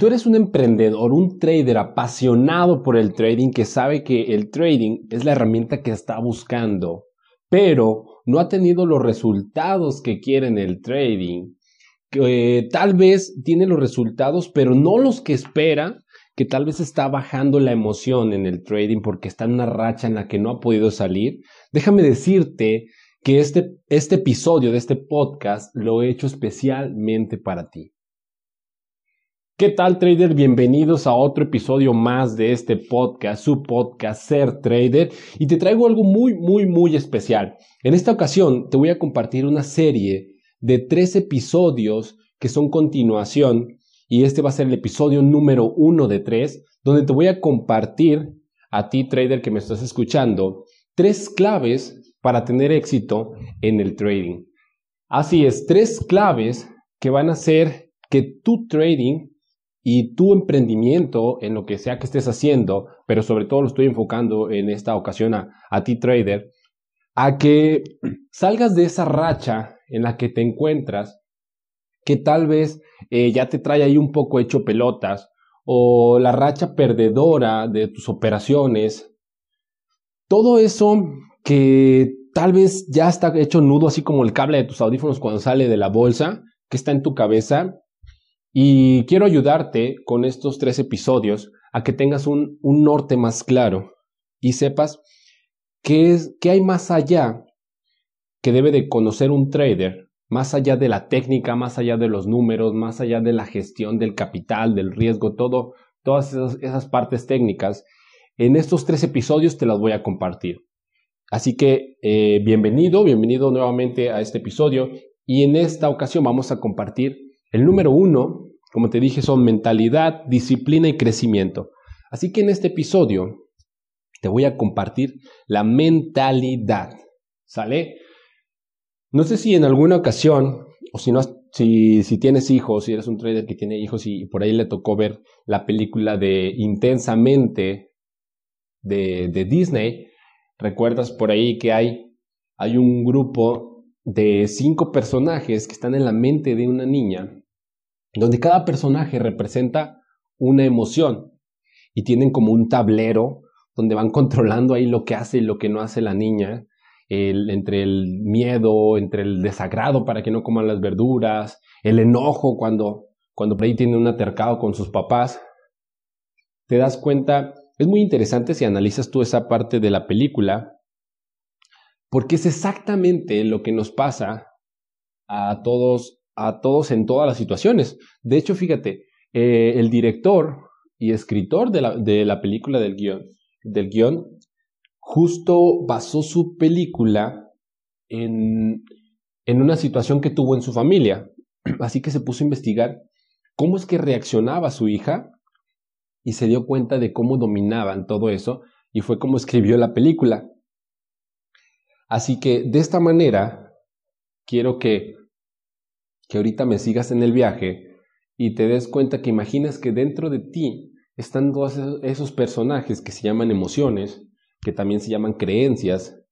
tú eres un emprendedor, un trader apasionado por el trading que sabe que el trading es la herramienta que está buscando, pero no ha tenido los resultados que quiere en el trading, que tal vez tiene los resultados, pero no los que espera, que tal vez está bajando la emoción en el trading porque está en una racha en la que no ha podido salir, déjame decirte que este, este episodio de este podcast lo he hecho especialmente para ti. ¿Qué tal trader? Bienvenidos a otro episodio más de este podcast, su podcast Ser Trader, y te traigo algo muy, muy, muy especial. En esta ocasión te voy a compartir una serie de tres episodios que son continuación, y este va a ser el episodio número uno de tres, donde te voy a compartir a ti trader que me estás escuchando, tres claves para tener éxito en el trading. Así es, tres claves que van a hacer que tu trading y tu emprendimiento en lo que sea que estés haciendo, pero sobre todo lo estoy enfocando en esta ocasión a, ti trader, a que salgas de esa racha en la que te encuentras, que tal vez eh, ya te trae ahí un poco hecho pelotas, o la racha perdedora de tus operaciones, todo eso que tal vez ya está hecho nudo, así como el cable de tus audífonos cuando sale de la bolsa, que está en tu cabeza, y quiero ayudarte con estos tres episodios a que tengas un, norte más claro y sepas qué, es, qué hay más allá que debe de conocer un trader, más allá de la técnica, más allá de los números, más allá de la gestión del capital, del riesgo, todas esas, partes técnicas. En estos tres episodios te las voy a compartir. Así que eh, bienvenido, bienvenido nuevamente a este episodio y en esta ocasión vamos a compartir el número uno, como te dije, son mentalidad, disciplina y crecimiento. Así que en este episodio te voy a compartir la mentalidad. ¿Sale? No sé si en alguna ocasión, o si no, si, si tienes hijos, si eres un trader que tiene hijos y, por ahí le tocó ver la película de Intensamente de, de Disney, recuerdas por ahí que hay, hay un grupo de cinco personajes que están en la mente de una niña donde cada personaje representa una emoción y tienen como un tablero donde van controlando ahí lo que hace y lo que no hace la niña, entre el miedo, entre el desagrado para que no coman las verduras, el enojo cuando, cuando por ahí tiene un atercado con sus papás. Te das cuenta, es muy interesante si analizas tú esa parte de la película, porque es exactamente lo que nos pasa a todos a todos en todas las situaciones. De hecho, fíjate, eh, el director y escritor de la, de la película del guion, del guion, justo basó su película en, en una situación que tuvo en su familia. Así que se puso a investigar cómo es que reaccionaba su hija y se dio cuenta de cómo dominaban todo eso y fue como escribió la película. Así que de esta manera quiero que que ahorita me sigas en el viaje y te des cuenta que imaginas que dentro de ti están todos esos personajes que se llaman emociones, que también se llaman creencias,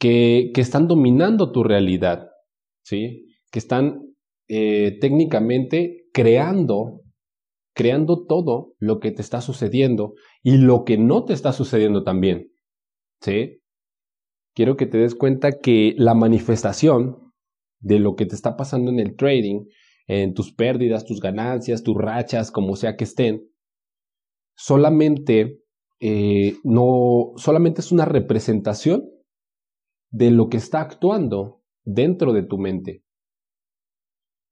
que, que están dominando tu realidad, ¿sí? que están eh, técnicamente creando, creando todo lo que te está sucediendo y lo que no te está sucediendo también. ¿sí? Quiero que te des cuenta que la manifestación de lo que te está pasando en el trading, en tus pérdidas, tus ganancias, tus rachas, como sea que estén, solamente eh, no, solamente es una representación de lo que está actuando dentro de tu mente.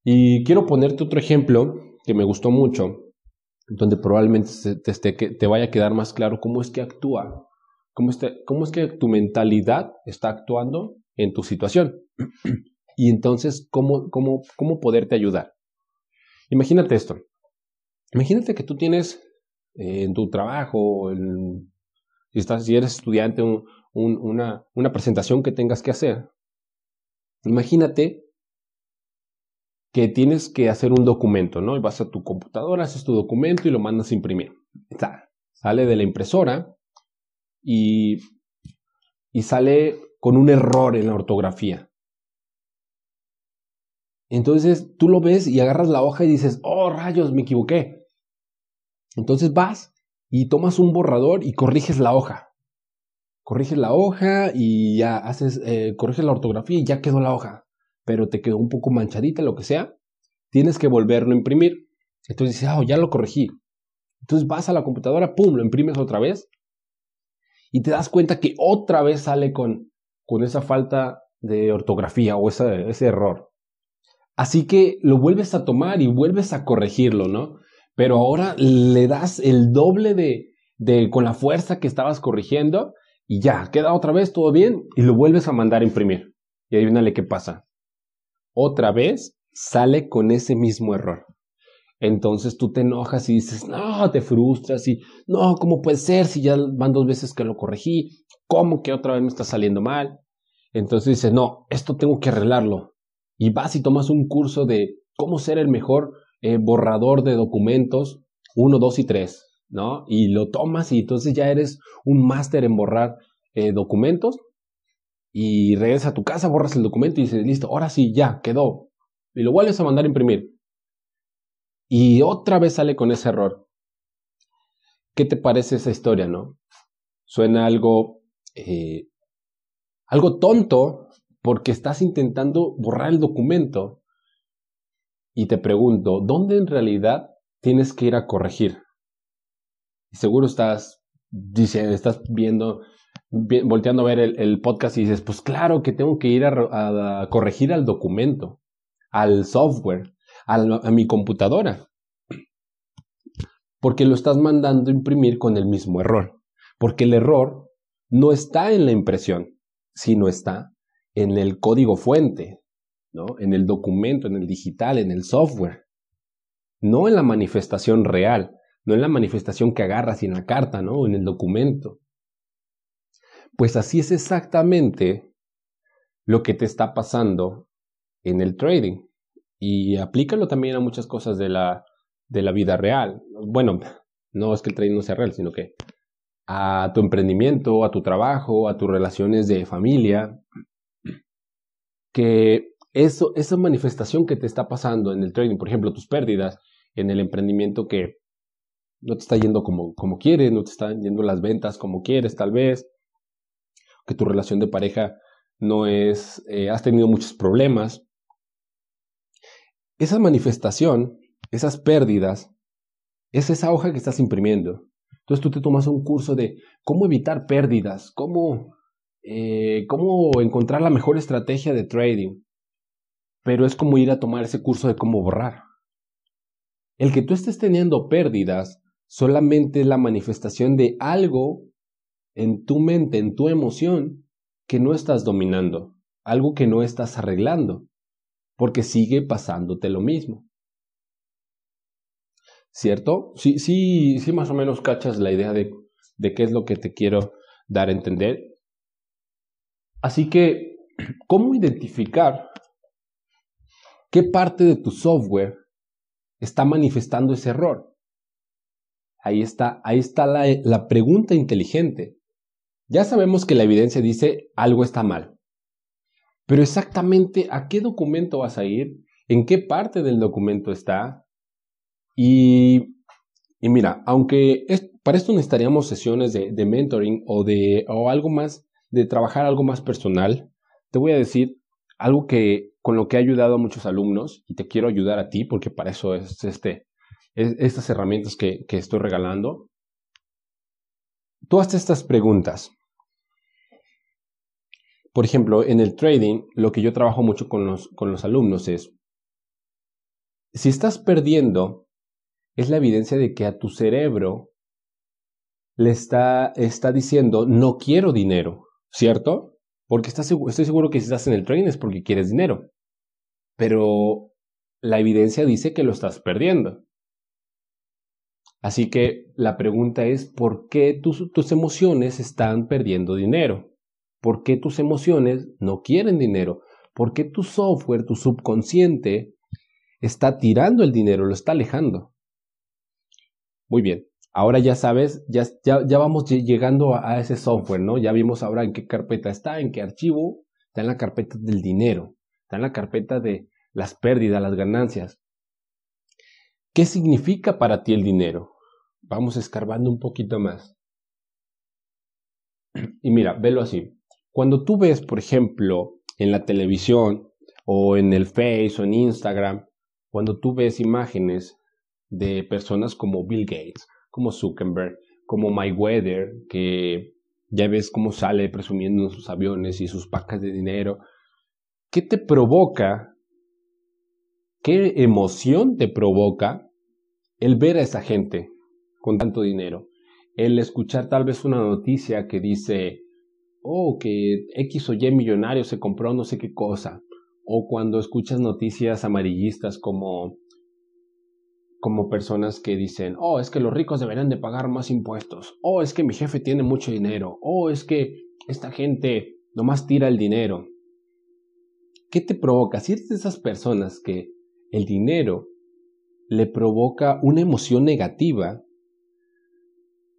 Y quiero ponerte otro ejemplo que me gustó mucho, donde probablemente te, vaya a quedar más claro cómo es que actúa, cómo, cómo es que tu mentalidad está actuando en tu situación. y entonces cómo, cómo, cómo poderte ayudar. Imagínate esto. Imagínate que tú tienes eh, en tu trabajo, si, estás, si eres estudiante, una, una presentación que tengas que hacer. Imagínate que tienes que hacer un documento, ¿no? Y vas a tu computadora, haces tu documento y lo mandas a imprimir. sale de la impresora y, y sale con un error en la ortografía. Entonces tú lo ves y agarras la hoja y dices, oh rayos, me equivoqué. Entonces vas y tomas un borrador y corriges la hoja. Corriges la hoja y ya haces, eh, corriges la ortografía y ya quedó la hoja. Pero te quedó un poco manchadita, lo que sea. Tienes que volverlo a imprimir. Entonces dices, ah, ya lo corregí. Entonces vas a la computadora, pum, lo imprimes otra vez. Y te das cuenta que otra vez sale con, con esa falta de ortografía o ese error. Así que lo vuelves a tomar y vuelves a corregirlo, ¿no? Pero ahora le das el doble de, con la fuerza que estabas corrigiendo y ya, queda otra vez todo bien y lo vuelves a mandar a imprimir. Y adivínale qué pasa. Otra vez sale con ese mismo error. Entonces tú te enojas y dices, no, te frustras y no, ¿cómo puede ser si ya van dos veces que lo corregí? ¿Cómo que otra vez me está saliendo mal? Entonces dices, no, esto tengo que arreglarlo. Y vas y tomas un curso de cómo ser el mejor eh, borrador de documentos 1, 2 y 3, ¿no? Y lo tomas y entonces ya eres un máster en borrar eh, documentos y regresas a tu casa, borras el documento y dices, listo, ahora sí, ya, quedó. Y lo vuelves a mandar a imprimir. Y otra vez sale con ese error. ¿Qué te parece esa historia, no? Suena algo, eh, algo tonto porque estás intentando borrar el documento. Y te pregunto, ¿dónde en realidad tienes que ir a corregir? Seguro estás, dice, estás viendo, volteando a ver el, podcast y dices, pues claro que tengo que ir a corregir al documento, al software a, mi computadora. Porque lo estás mandando a imprimir con el mismo error. Porque el error no está en la impresión, sino está en el código fuente, ¿no? en el documento, en el digital, en el software. No en la manifestación real, no en la manifestación que agarras en la carta, ¿no? En el documento. Pues así es exactamente lo que te está pasando en el trading y aplícalo también a muchas cosas de la, de la vida real. Bueno, no es que el trading no sea real, sino que a tu emprendimiento, a tu trabajo, a tus relaciones de familia, que esa manifestación que te está pasando en el trading, por ejemplo, tus pérdidas en el emprendimiento que no te está yendo como, como quieres, no te están yendo las ventas como quieres, tal vez, que tu relación de pareja no es, eh, has tenido muchos problemas, esa manifestación, esas pérdidas, es esa hoja que estás imprimiendo. Entonces tú te tomas un curso de cómo evitar pérdidas, cómo, eh, cómo encontrar la mejor estrategia de trading. Pero es como ir a tomar ese curso de cómo borrar. El que tú estés teniendo pérdidas solamente es la manifestación de algo en tu mente, en tu emoción, que no estás dominando, algo que no estás arreglando porque sigue pasándote lo mismo. ¿Cierto? Sí, sí, sí, más o menos cachas la idea de, de qué es lo que te quiero dar a entender. Así que, ¿cómo identificar qué parte de tu software está manifestando ese error? Ahí está, ahí está la, la pregunta inteligente. Ya sabemos que la evidencia dice algo está mal. Pero exactamente a qué documento vas a ir, en qué parte del documento está. Y, y mira, aunque para esto necesitaríamos sesiones de, de mentoring o de o algo más, de trabajar algo más personal, te voy a decir algo que con lo que he ayudado a muchos alumnos y te quiero ayudar a ti porque para eso es este, estas herramientas que, que estoy regalando. Tú haces estas preguntas. Por ejemplo, en el trading, lo que yo trabajo mucho con los, con los alumnos es, si estás perdiendo, es la evidencia de que a tu cerebro le está, está diciendo, no quiero dinero, ¿cierto? Porque estoy seguro que si estás en el trading es porque quieres dinero. Pero la evidencia dice que lo estás perdiendo. Así que la pregunta es, ¿por qué tus, tus emociones están perdiendo dinero? ¿Por qué tus emociones no quieren dinero? ¿Por qué tu software, tu subconsciente, está tirando el dinero, lo está alejando? Muy bien, ahora ya sabes, ya, ya, vamos llegando a, ese software, ¿no? Ya vimos ahora en qué carpeta está, en qué archivo, está en la carpeta del dinero, está en la carpeta de las pérdidas, las ganancias. ¿Qué significa para ti el dinero? vamos escarbando un poquito más. Y mira, velo así. Cuando tú ves, por ejemplo, en la televisión o en el Face o en Instagram, cuando tú ves imágenes de personas como Bill Gates, como Zuckerberg, como Weather, que ya ves cómo sale presumiendo en sus aviones y sus pacas de dinero, ¿qué te provoca? ¿Qué emoción te provoca el ver a esa gente con tanto dinero? El escuchar tal vez una noticia que dice, oh, que X o Y millonario se compró no sé qué cosa. O cuando escuchas noticias amarillistas como como personas que dicen, oh, es que los ricos deberían de pagar más impuestos, oh, es que mi jefe tiene mucho dinero, oh, es que esta gente nomás tira el dinero. ¿Qué te provoca? Si eres de esas personas que el dinero le provoca una emoción negativa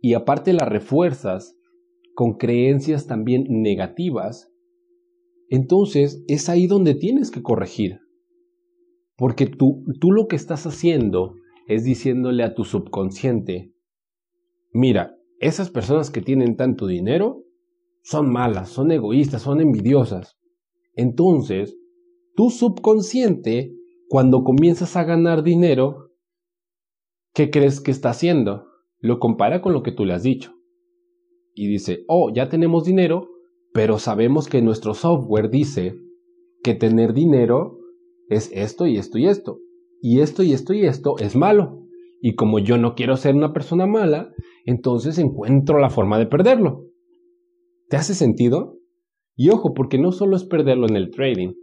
y aparte la refuerzas con creencias también negativas, entonces es ahí donde tienes que corregir. Porque tú, tú lo que estás haciendo es diciéndole a tu subconsciente, mira, esas personas que tienen tanto dinero son malas, son egoístas, son envidiosas. Entonces, tu subconsciente, cuando comienzas a ganar dinero, ¿qué crees que está haciendo? Lo compara con lo que tú le has dicho y dice, oh, ya tenemos dinero, pero sabemos que nuestro software dice que tener dinero es esto y esto y esto. Y esto y esto y esto es malo. Y como yo no quiero ser una persona mala, entonces encuentro la forma de perderlo. ¿Te hace sentido? Y ojo, porque no solo es perderlo en el trading.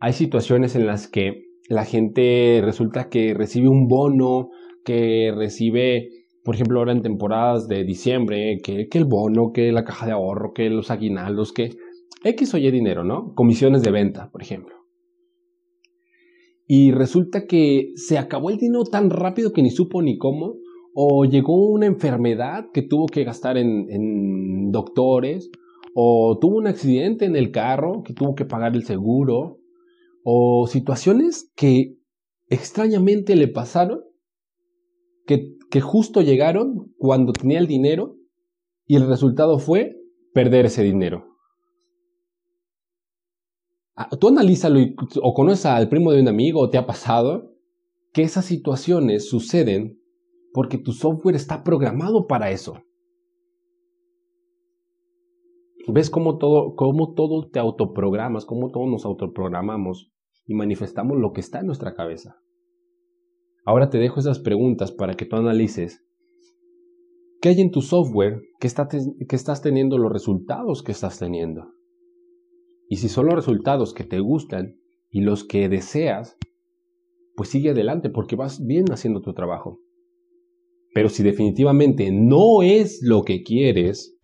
Hay situaciones en las que la gente resulta que recibe un bono, que recibe por ejemplo, ahora en temporadas de diciembre, que, el bono, que la caja de ahorro, que los aguinaldos, que X o Y dinero, ¿no? Comisiones de venta, por ejemplo. Y resulta que se acabó el dinero tan rápido que ni supo ni cómo, o llegó una enfermedad que tuvo que gastar en, en doctores, o tuvo un accidente en el carro que tuvo que pagar el seguro, o situaciones que extrañamente le pasaron que que justo llegaron cuando tenía el dinero y el resultado fue perder ese dinero. Ah, tú analízalo o conoces al primo de un amigo o te ha pasado que esas situaciones suceden porque tu software está programado para eso. ¿Ves cómo todo, cómo todo te autoprogramas, cómo todos nos autoprogramamos y manifestamos lo que está en nuestra cabeza? Ahora te dejo esas preguntas para que tú analices qué hay en tu software que, estás teniendo los resultados que estás teniendo. Y si son los resultados que te gustan y los que deseas, pues sigue adelante porque vas bien haciendo tu trabajo. Pero si definitivamente no es lo que quieres,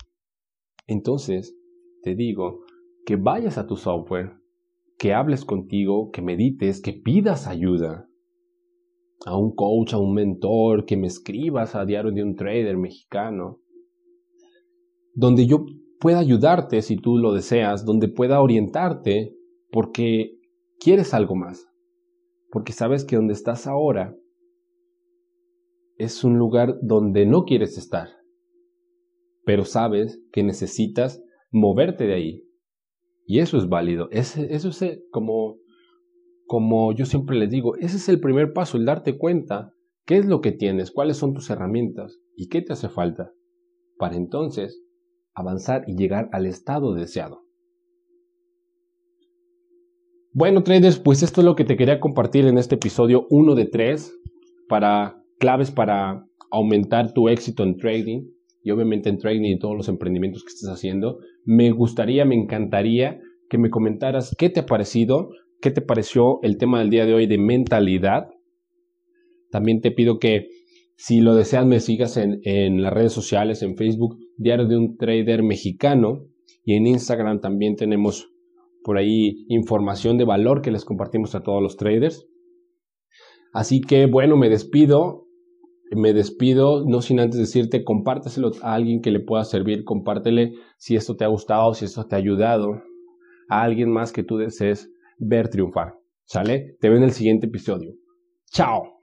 entonces te digo que vayas a tu software, que hables contigo, que medites, que pidas ayuda a un coach, a un mentor, que me escribas a diario de un trader mexicano, donde yo pueda ayudarte si tú lo deseas, donde pueda orientarte porque quieres algo más, porque sabes que donde estás ahora es un lugar donde no quieres estar, pero sabes que necesitas moverte de ahí. Y eso es válido, eso es como como yo siempre les digo, ese es el primer paso, el darte cuenta qué es lo que tienes, cuáles son tus herramientas y qué te hace falta, para entonces avanzar y llegar al estado deseado. Bueno, traders, pues esto es lo que te quería compartir en este episodio 1 de 3 para claves para aumentar tu éxito en trading y obviamente en trading y todos los emprendimientos que estés haciendo. Me gustaría, me encantaría que me comentaras qué te ha parecido, qué te pareció el tema del día de hoy de mentalidad. También te pido que si lo deseas me sigas en, en las redes sociales, en Facebook, Diario de un Trader Mexicano y en Instagram también tenemos por ahí información de valor que les compartimos a todos los traders. Así que bueno, me despido. Me despido, no sin antes decirte, compárteselo a alguien que le pueda servir, compártele si esto te ha gustado, si esto te ha ayudado, a alguien más que tú desees ver triunfar. ¿Sale? Te veo en el siguiente episodio. ¡Chao!